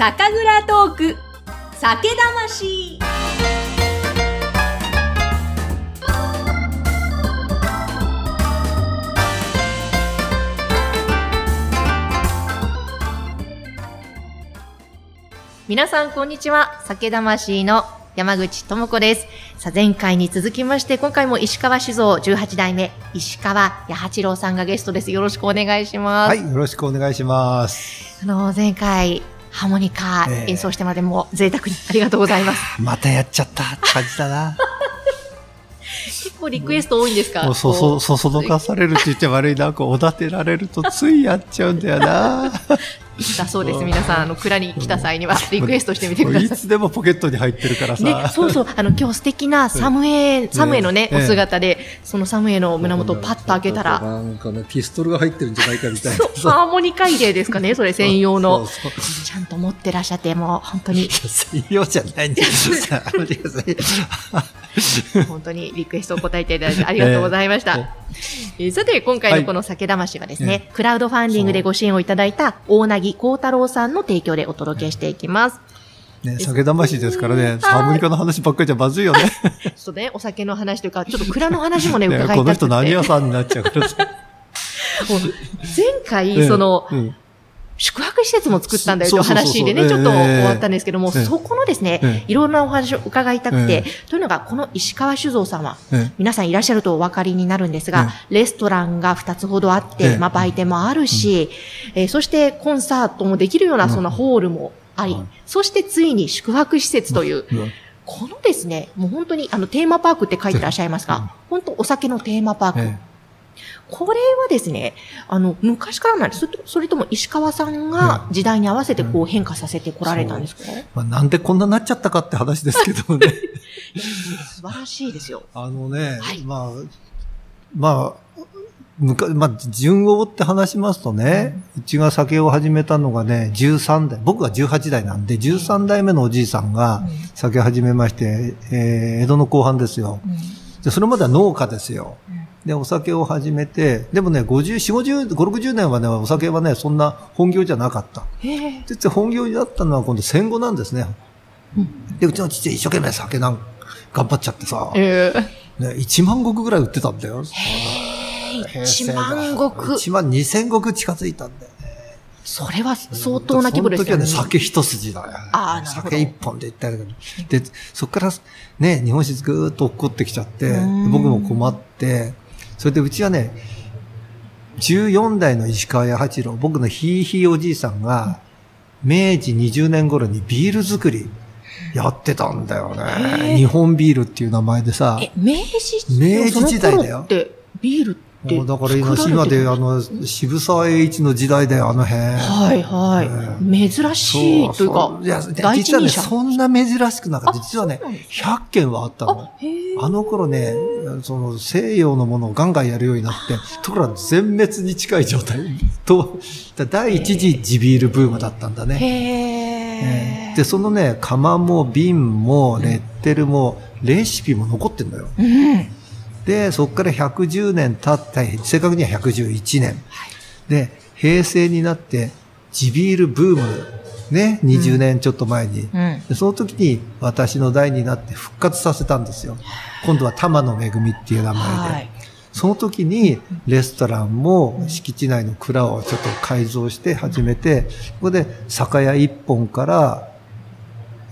酒蔵トーク酒魂皆さんこんにちは酒魂の山口智子です。さあ、前回に続きまして、今回も石川酒造18代目、石川八八郎さんがゲストです。よろしくお願いします。はい、よろしくお願いします。あの、前回、ハーモニカええ演奏してまでもう贅沢にありがとうございます。またやっちゃったって感じだな。結構リクエスト多いんですか？もうそそ、そそどかされるって言っちゃ悪いな。こう、おだてられるとついやっちゃうんだよな。だそうです。皆さん、あの、蔵に来た際にはリクエストしてみてください。いつでもポケットに入ってるから。さ。ね、そうそう、あの、今日素敵なサムエ、サムエのね、ええお姿で、そのサムエの胸元をパッと開けたら、なんかね、ピストルが入ってるんじゃないかみたいな。そう、ハーモニカ入れですかね、それ専用の。ちゃんと持ってらっしゃって、もう本当に、専用じゃないんだよ。本当にリクエストを答えていただいてありがとうございました。ええーさて、今回のこの酒魂はですね、クラウドファンディングでご支援をいただいた大凪幸太郎さんの提供でお届けしていきます。ね、酒魂ですからね、ハーモニカの話ばっかりじゃまずいよね。ちょっとね、お酒の話というか、ちょっと蔵の話もね、ね伺いたくて。この人何屋さんになっちゃうから 前回、その、うん宿泊施設も作ったんだよという話でね、ちょっとええ。終わったんですけども、ええ。そこのですね、えいろんなお話を伺いたくてえ、というのが、この石川酒造さんは、ええ。皆さんいらっしゃるとお分かりになるんですが、レストランが2つほどあって、ええ。まあ売店もあるし、えーそしてコンサートもできるようなそのホールもあり、はい。そしてついに宿泊施設という、うんこのですね、もう本当にあのテーマパークって書いてらっしゃいますうんが、本当お酒のテーマパーク。えこれはですね、あの、昔からなんですそれとも石川さんが時代に合わせてこう変化させてこられたんですか、まあ、なんでこんなになっちゃったかって話です けどね。素晴らしいですよ。あのね、はい。まあ、まあ、むか、まあ、順を追って話しますとね、うちが酒を始めたのがね、13代、僕が18代なんで、13代目のおじいさんが酒始めまして、えー江戸の後半ですよ。で、それまでは農家ですよ。で、お酒を始めて、でもね、50、4、50、5、60年はね、お酒はね、そんな本業じゃなかった。へえ。で、本業になったのは今度戦後なんですね。で、うちの父一生懸命酒なん頑張っちゃってさ、えね、1万石ぐらい売ってたんだよ。え。1万石。1万2000石近づいたんだよね。それは相当な規模ですよね。その時はね、酒一筋だよ。あーなるほど酒一本でいったけど。で、そこからね、日本酒ぐーっと落っこってきちゃって、僕も困って、それでうちはね、14代の石川弥八郎、僕のひいひいおじいさんが、明治20年頃にビール作りやってたんだよへね。日本ビールっていう名前でさ、え、明治明治時代だよ。ビールってもうだから今、今で、あの、渋沢栄一の時代だよ、あの辺。はいはい。珍しいというかそ、いや、実はね。そんな珍しくなかった。あ実はねそうなんです、100件はあったのあ。、の頃ね、その西洋のものをガンガンやるようになって、ところが全滅に近い状態 と、だ第一次地ビールブームだったんだね。へえ。で、そのね、釜も瓶もレッテルもレシピも残ってんのよ。うん。で、そこから110年経った、正確には111年。で、平成になって、地ビールブーム、ね、20年ちょっと前に。うん。でその時に私の代になって復活させたんですよ。今度は玉の恵みっていう名前で。はい。その時にレストランも敷地内の蔵をちょっと改造して始めて、ここで酒屋一本から、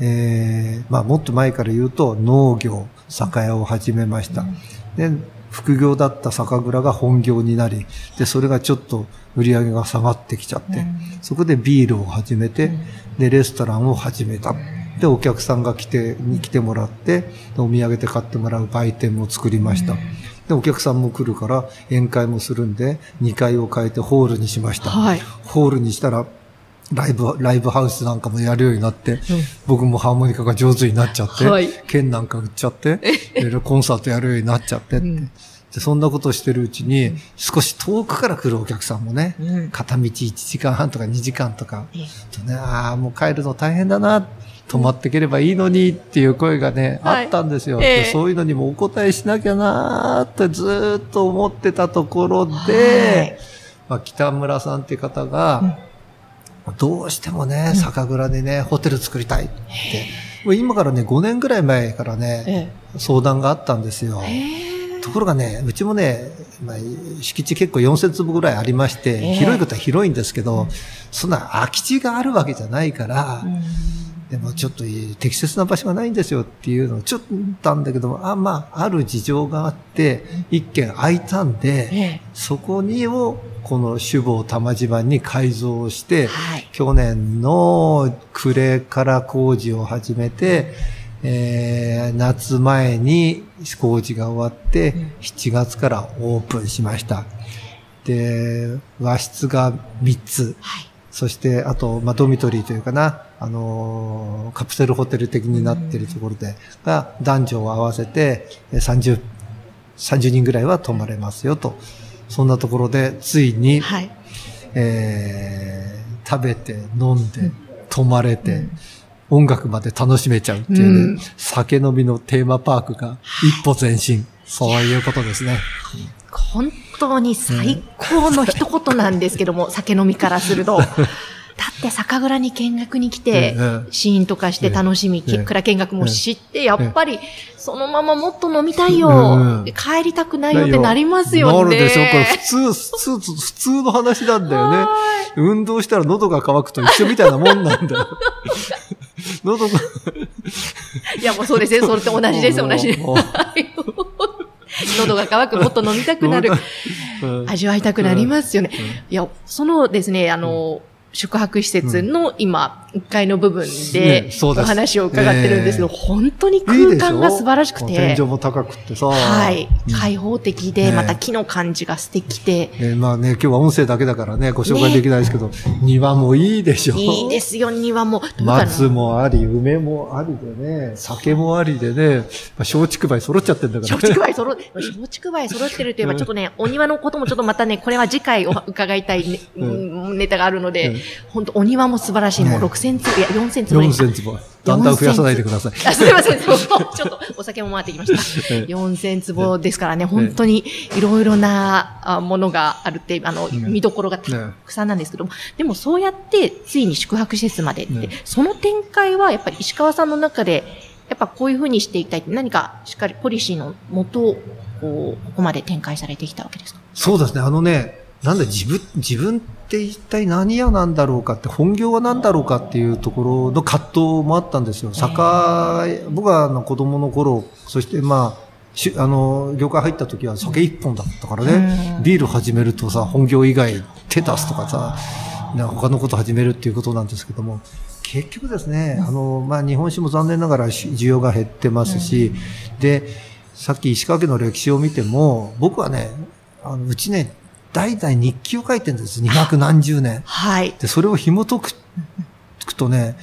えー、まあもっと前から言うと農業、酒屋を始めました。で、副業だった酒蔵が本業になり、で、それがちょっと売り上げが下がってきちゃって、そこでビールを始めて、で、レストランを始めた。で、お客さんが来て、に来てもらって、でお土産で買ってもらう売店も作りました。で、お客さんも来るから宴会もするんで、2階を変えてホールにしました。はい。ホールにしたら、ライブ、ライブハウスなんかもやるようになって、僕もハーモニカが上手になっちゃって、はい。剣なんか売っちゃって、でコンサートやるようになっちゃってって、ん。でそんなことしてるうちに、少し遠くから来るお客さんもね、うん。片道1時間半とか2時間とか、ええとね、ああ、もう帰るの大変だな、泊まってければいいのにっていう声がね、はい。あったんですよ、えそういうのにもお答えしなきゃなーってずーっと思ってたところで、はい。まあ、北村さんって方が、どうしてもね、酒蔵でね、ホテル作りたいって。もう今からね、5年ぐらい前からね、え相談があったんですよ。ところがね、うちもね、まあ、敷地結構4000坪ぐらいありまして、ええ。広いことは広いんですけど、そんな空き地があるわけじゃないから、うんでもちょっと適切な場所がないんですよっていうのをちょっと言ったんだけども、あ、まあ、ある事情があって、一軒空いたんで、ええ。そこにを、この首房玉島に改造して、はい。去年の暮れから工事を始めて、えー夏前に工事が終わって、7月からオープンしました。で、和室が3つ。はい。そして、あと、まあ、ドミトリーというかな、あのーカプセルホテル的になっているところで、が、男女を合わせて、えー30、30人ぐらいは泊まれますよと。そんなところで、ついに、はい。えー食べて、飲んで、泊まれて、音楽まで楽しめちゃうっていうね、うん酒飲みのテーマパークが一歩前進。そういうことですね。本当に最高の一言なんですけども、酒飲みからすると。だって酒蔵に見学に来てええ、シーンとかして楽しみ、ええ蔵見学も知って、やっぱり、そのままもっと飲みたいうんよ。で帰りたくないよってなりますよね。なるでしょ？これ普通、普通、普通の話なんだよね。は運動したら喉が渇くと一緒みたいなもんなんだよ。喉が。いや、もうそうですね。それと同じです、同じです。喉が渇く、もっと飲みたくなる。うん味わいたくなりますよね。いや、そのですね、あの、宿泊施設の今、1階の部分でお話を伺ってるんですけど、ええ。本当に空間が素晴らしくて、天井も高くってさ。はい、うん。開放的で、ねまた木の感じが素敵で、えーまあね、今日は音声だけだからね、ご紹介できないですけど、庭もいいでしょ？いいですよ、庭も。松もあり、梅もありでね、酒もありでね、まあ、松竹梅揃っちゃってんだからね。松竹梅揃、松竹梅揃ってるといえば、ちょっとね、お庭のこともちょっとまたね、これは次回お伺いたいネタがあるのでうん、本当お庭も素晴らしい。もうね。6000坪、いや、4000坪。4センチも。だんだん増やさないでください。あすみません。ちょっとお酒も回ってきました。ええ。4000坪ですからね、本当にいろいろなあものがあるって、あの、ね。見どころがたくさんなんですけども、でもそうやってついに宿泊施設までって、ね。その展開はやっぱり石川さんの中で、やっぱこういうふうにしていきたいって何かしっかりポリシーのもとを、こう、ここまで展開されてきたわけですか？そうですね、あのね、なんだ自分、自分って一体何屋なんだろうかって、本業は何だろうかっていうところの葛藤もあったんですよ。酒、僕はあの子供の頃、そしてまあ、しあの、業界入った時は酒一本だったからね、うん。ビール始めるとさ、本業以外手出すとかさ、ね他のこと始めるっていうことなんですけども、結局ですね、あの、まあ、日本酒も残念ながらし需要が減ってますし、で、さっき石川家の歴史を見ても、僕はね、あの、うちね、代々日記を書いてるんです。二百何十年。はい。で、それを紐解く、解くとね、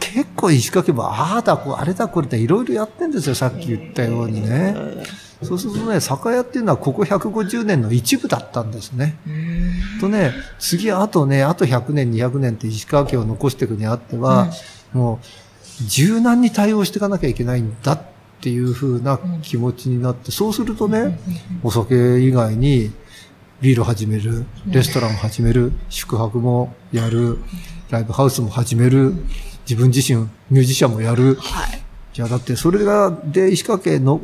結構石川家も、ああだ、こう、あれだ、これだ、いろいろやってんですよ、さっき言ったようにね。そうするとね、酒屋っていうのはここ150年の一部だったんですね。とね、次あとね、あと100年、200年って石川家を残していくにあっては、もう、柔軟に対応していかなきゃいけないんだっていう風な気持ちになって、そうするとね、お酒以外にビール始める、レストランを始める、宿泊もやる、ライブハウスも始める、自分自身ミュージシャンもやる。はい。じゃあだってそれが、で、石川家の、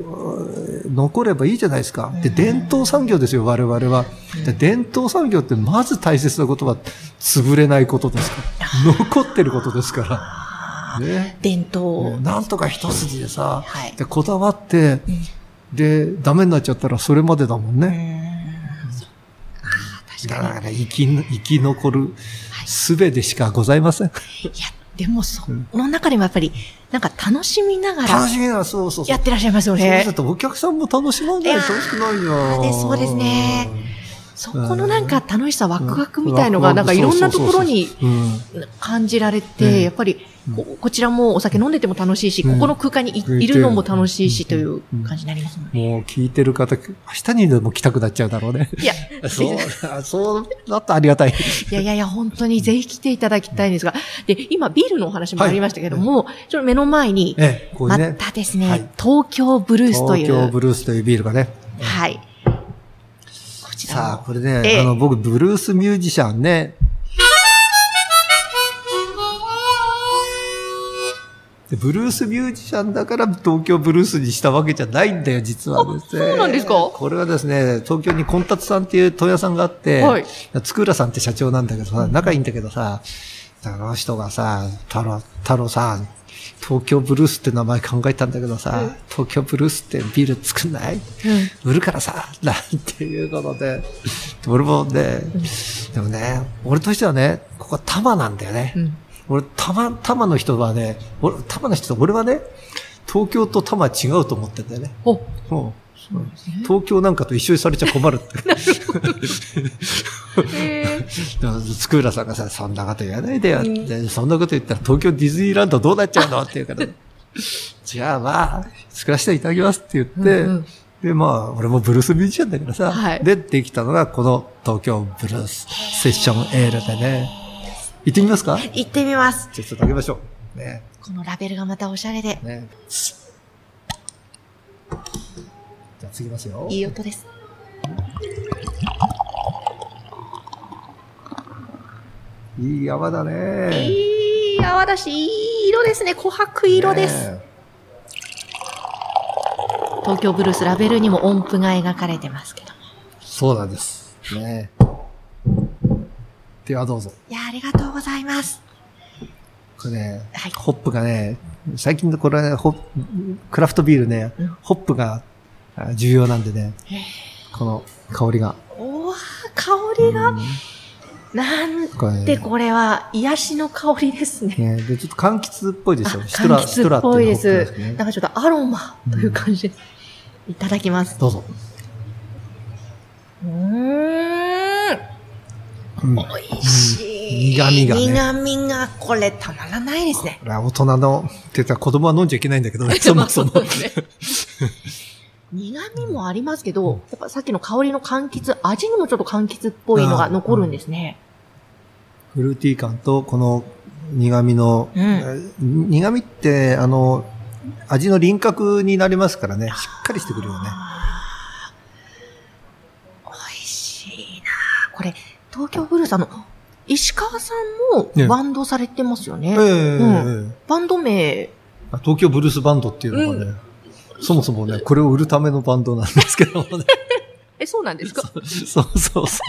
残ればいいじゃないですか。で、伝統産業ですよ、我々は。で伝統産業ってまず大切なことは、潰れないことですから。残ってることですから。ね。伝統。なんとか一筋でさ、はいで、こだわって、で、ダメになっちゃったらそれまでだもんね。だから生き、生き残る術でしかございません。いや、でもその中でもやっぱり、なんか楽しみながら楽しみな、そうそうそう。やってらっしゃいますよそう。とお客さんも楽しまないと楽しくないよ。でそうですねそこのなんか楽しさ、ワうん。クワクみたいのが、なんかいろんなところに感じられうんて、やっぱりこ、こちらもお酒飲んでても楽しいし、うんここの空間にいるのも楽しいしといううん感じになりますもんね。もう聞いてる方、明日にでも来たくなっちゃうだろうね。いや、そう、そうだったらありがたい。いやいやいや、本当にぜひ来ていただきたいんですが、で、今ビールのお話もありましたけども、ちょっと目の前に、まね。たですはいね、東京ブルースとい東京う、ブルースというビールがね。はい。さ。さあ、これね、ええ、あの、僕、ブルースミュージシャンね。ブルースミュージシャンだから東京ブルースにしたわけじゃないんだよ、実はですね。そうなんですか？これはですね、東京にコンタツさんっていう問屋さんがあって、はい、つくらさんって社長なんだけどさ、仲いいんだけどさ、あの人がさ、太郎、太郎さん、東京ブルースって名前考えたんだけどさ、東京ブルースってビール作んない、売るからさ、なんていうことで、俺もね、でもね、俺としてはね、ここは多摩なんだよね。うん。俺、多摩、多摩の人はね、俺、多摩の人、俺はね、東京と多摩は違うと思ってんだよね。お、うん東京なんかと一緒にされちゃ困るって。えだからつくらさんがさ、そんなこと言わないでよって、そんなこと言ったら東京ディズニーランドどうなっちゃうのって言うから、じゃあまあ、作らせていただきますって言って、うんうんで、まあ、俺もブルースミュージシャンだからさ、はいで、できたのがこの東京ブルースセッションエールでね。行ってみますか？行ってみます。あちょっと開けましょう。ね。このラベルがまたおしゃれで、ね。次ますよ。いい音です。いい山だね。いい泡だし、いい色ですね。琥珀色です。ね東京ブルースラベルにも音符が描かれてますけども。そうなんです。ね。ではどうぞ。いや、ありがとうございます。これね、はいホップがね、最近のこれ、ね、クラフトビールね、うんホップがあ重要なんでね、この香りが。おわ香りが、なんこれねてこれは癒しの香りですね。ねで、ちょっと柑橘っぽいでしょ。あシトラ、柑橘っぽいです。シトラっていですね。なんかちょっとアロマという感じです。いただきます。どうぞ。うーん。うん。美味しい。苦味がね苦味がこれたまらないですね。これは大人の、って言ったら子供は飲んじゃいけないんだけどね、そもそも。苦味もありますけど、やっぱさっきの香りの柑橘、味にもちょっと柑橘っぽいのが残るんですね。フルーティー感と、この苦味の、うん。え苦味って、あの、味の輪郭になりますからね、しっかりしてくるよね。美味しいなこれ、東京ブルーさんの、石川さんねもバンドされてますよね。ええうん。バンド名、東京ブルースバンドっていうのがね、そもそもね、これを売るためのバンドなんですけどもね。え、そうなんですか？そうそうそ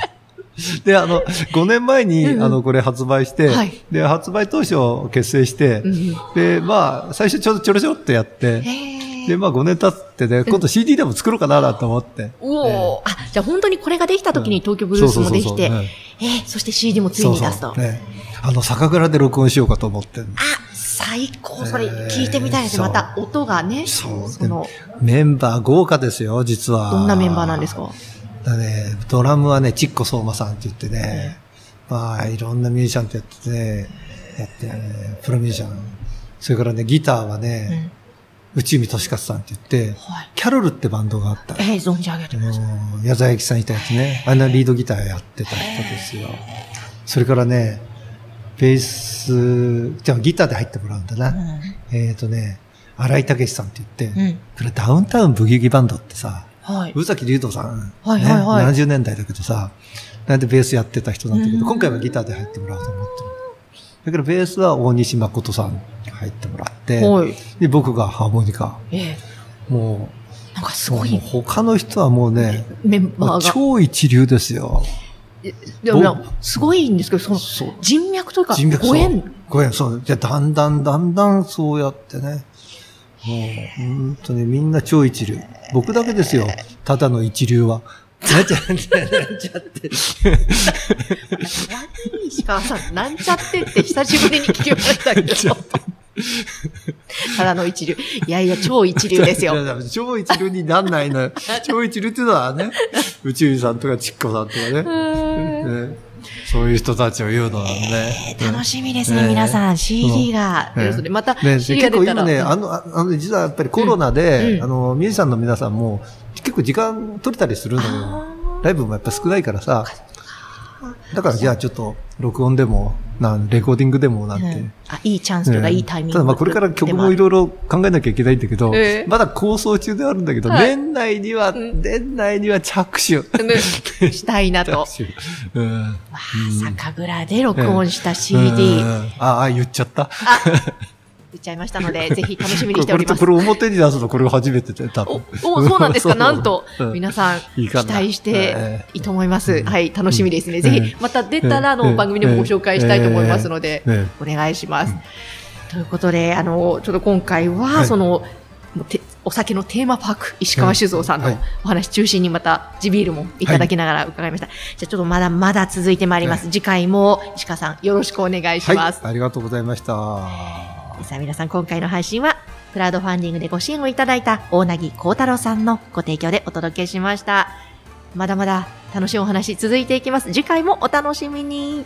う。で、あの、5年前に、うんうんあの、これ発売して、はいで、発売当初結成して、うんうんで、まあ、最初ちょろちょろちょろっとやって、へで、え。まあ5年経ってね、今度 CD でも作ろうかなと思って。うおーあ、じゃあ本当にこれができた時に東京ブルースもできて、えーそして CD もついに出すと。そうそうね。あの、酒蔵で録音しようかと思って。あ、最高。それえー聞いてみたいですね。そうまた音がね。そうその、メンバー豪華ですよ、実は。どんなメンバーなんですか？だね、ドラムはね、ちっこ相馬さんって言ってね、まあ、いろんなミュージシャンとやってて、やってね、プロミュージシャン。それからね、ギターはうんね、内海俊勝さんって言って、はい。キャロルってバンドがあった。えー存じ上げてあます。の矢沢永吉さんいたやつね。あんなリードギターやってた人ですよ。それからね、ベース、じゃあギターで入ってもらうんだな。えっ、とね、荒井武さんって言って、うん。うん。これダウンタウンブギウギバンドってさ、はい。宇崎竜斗さん、はいはいはいね、70年代だけどさ、なんでベースやってた人なんだけど、うん今回はギターで入ってもらおうと思ってる。だからベースは大西誠さんに入ってもらって、はい。で僕がハーモニカ。ええもなんかすう、ごい他の人はもうね、メンバーが。超一流ですよ。でもすごいんですけど、その人脈というか、人脈ご縁。ご縁、そう。じゃだんだんだんだんそうやってね。もう、本当にみんな超一流。僕だけですよ。ただの一流は。なっちゃって、なっちゃって。何石川さん、なんちゃってって久しぶりに聞きましたけど。ただの一流。いやいや、超一流ですよ。超一流になんないのよ。超一流っていうのはね、宇宙人さんとかちっこさんとかね。ねそういう人たちを言うのはね。楽しみですね、ね皆さん。CD が。また。結構今ね、あの、ああの、実はやっぱりコロナで、あの、ミュージシャンの皆さんも結構時間取れたりするのよ。あライブもやっぱ少ないからさ。だからじゃあちょっと、録音でも、なん、レコーディングでもなんて。ーうんあ、いいチャンスとか、ねいいタイミングただまあこれから曲もいろいろ考えなきゃいけないんだけど、ええまだ構想中ではあるんだけど、はい年内には、ん年内には着手。ねしたいなと。わ 着手。うん。あ、酒蔵で録音した CD う。んああ、言っちゃった。言っちゃいましたので、ぜひ楽しみにしておりますこ。れ、これ表に出すのこれが初めてで、多分。お、おそうなんですか？なんと、うん皆さん、期待してえいいと思います。うんはい、楽しみですね。うんぜひ、また出たら、あの、うん番組でもご紹介したいと思いますので、えお願いします。うんということで、あの、ちょっと今回は、はいその、お酒のテーマパーク、石川酒造さんのはいお話中心にまた地ビールもいただきながら伺いました。じゃあちょっとまだまだ続いてまいります。次回も石川さんよろしくお願いしはい、ます。ありがとうございました。さあ皆さん今回の配信は、クラウドファンディングでご支援をいただいた大凪幸太郎さんのご提供でお届けしました。まだまだ楽しいお話続いていきます。次回もお楽しみに。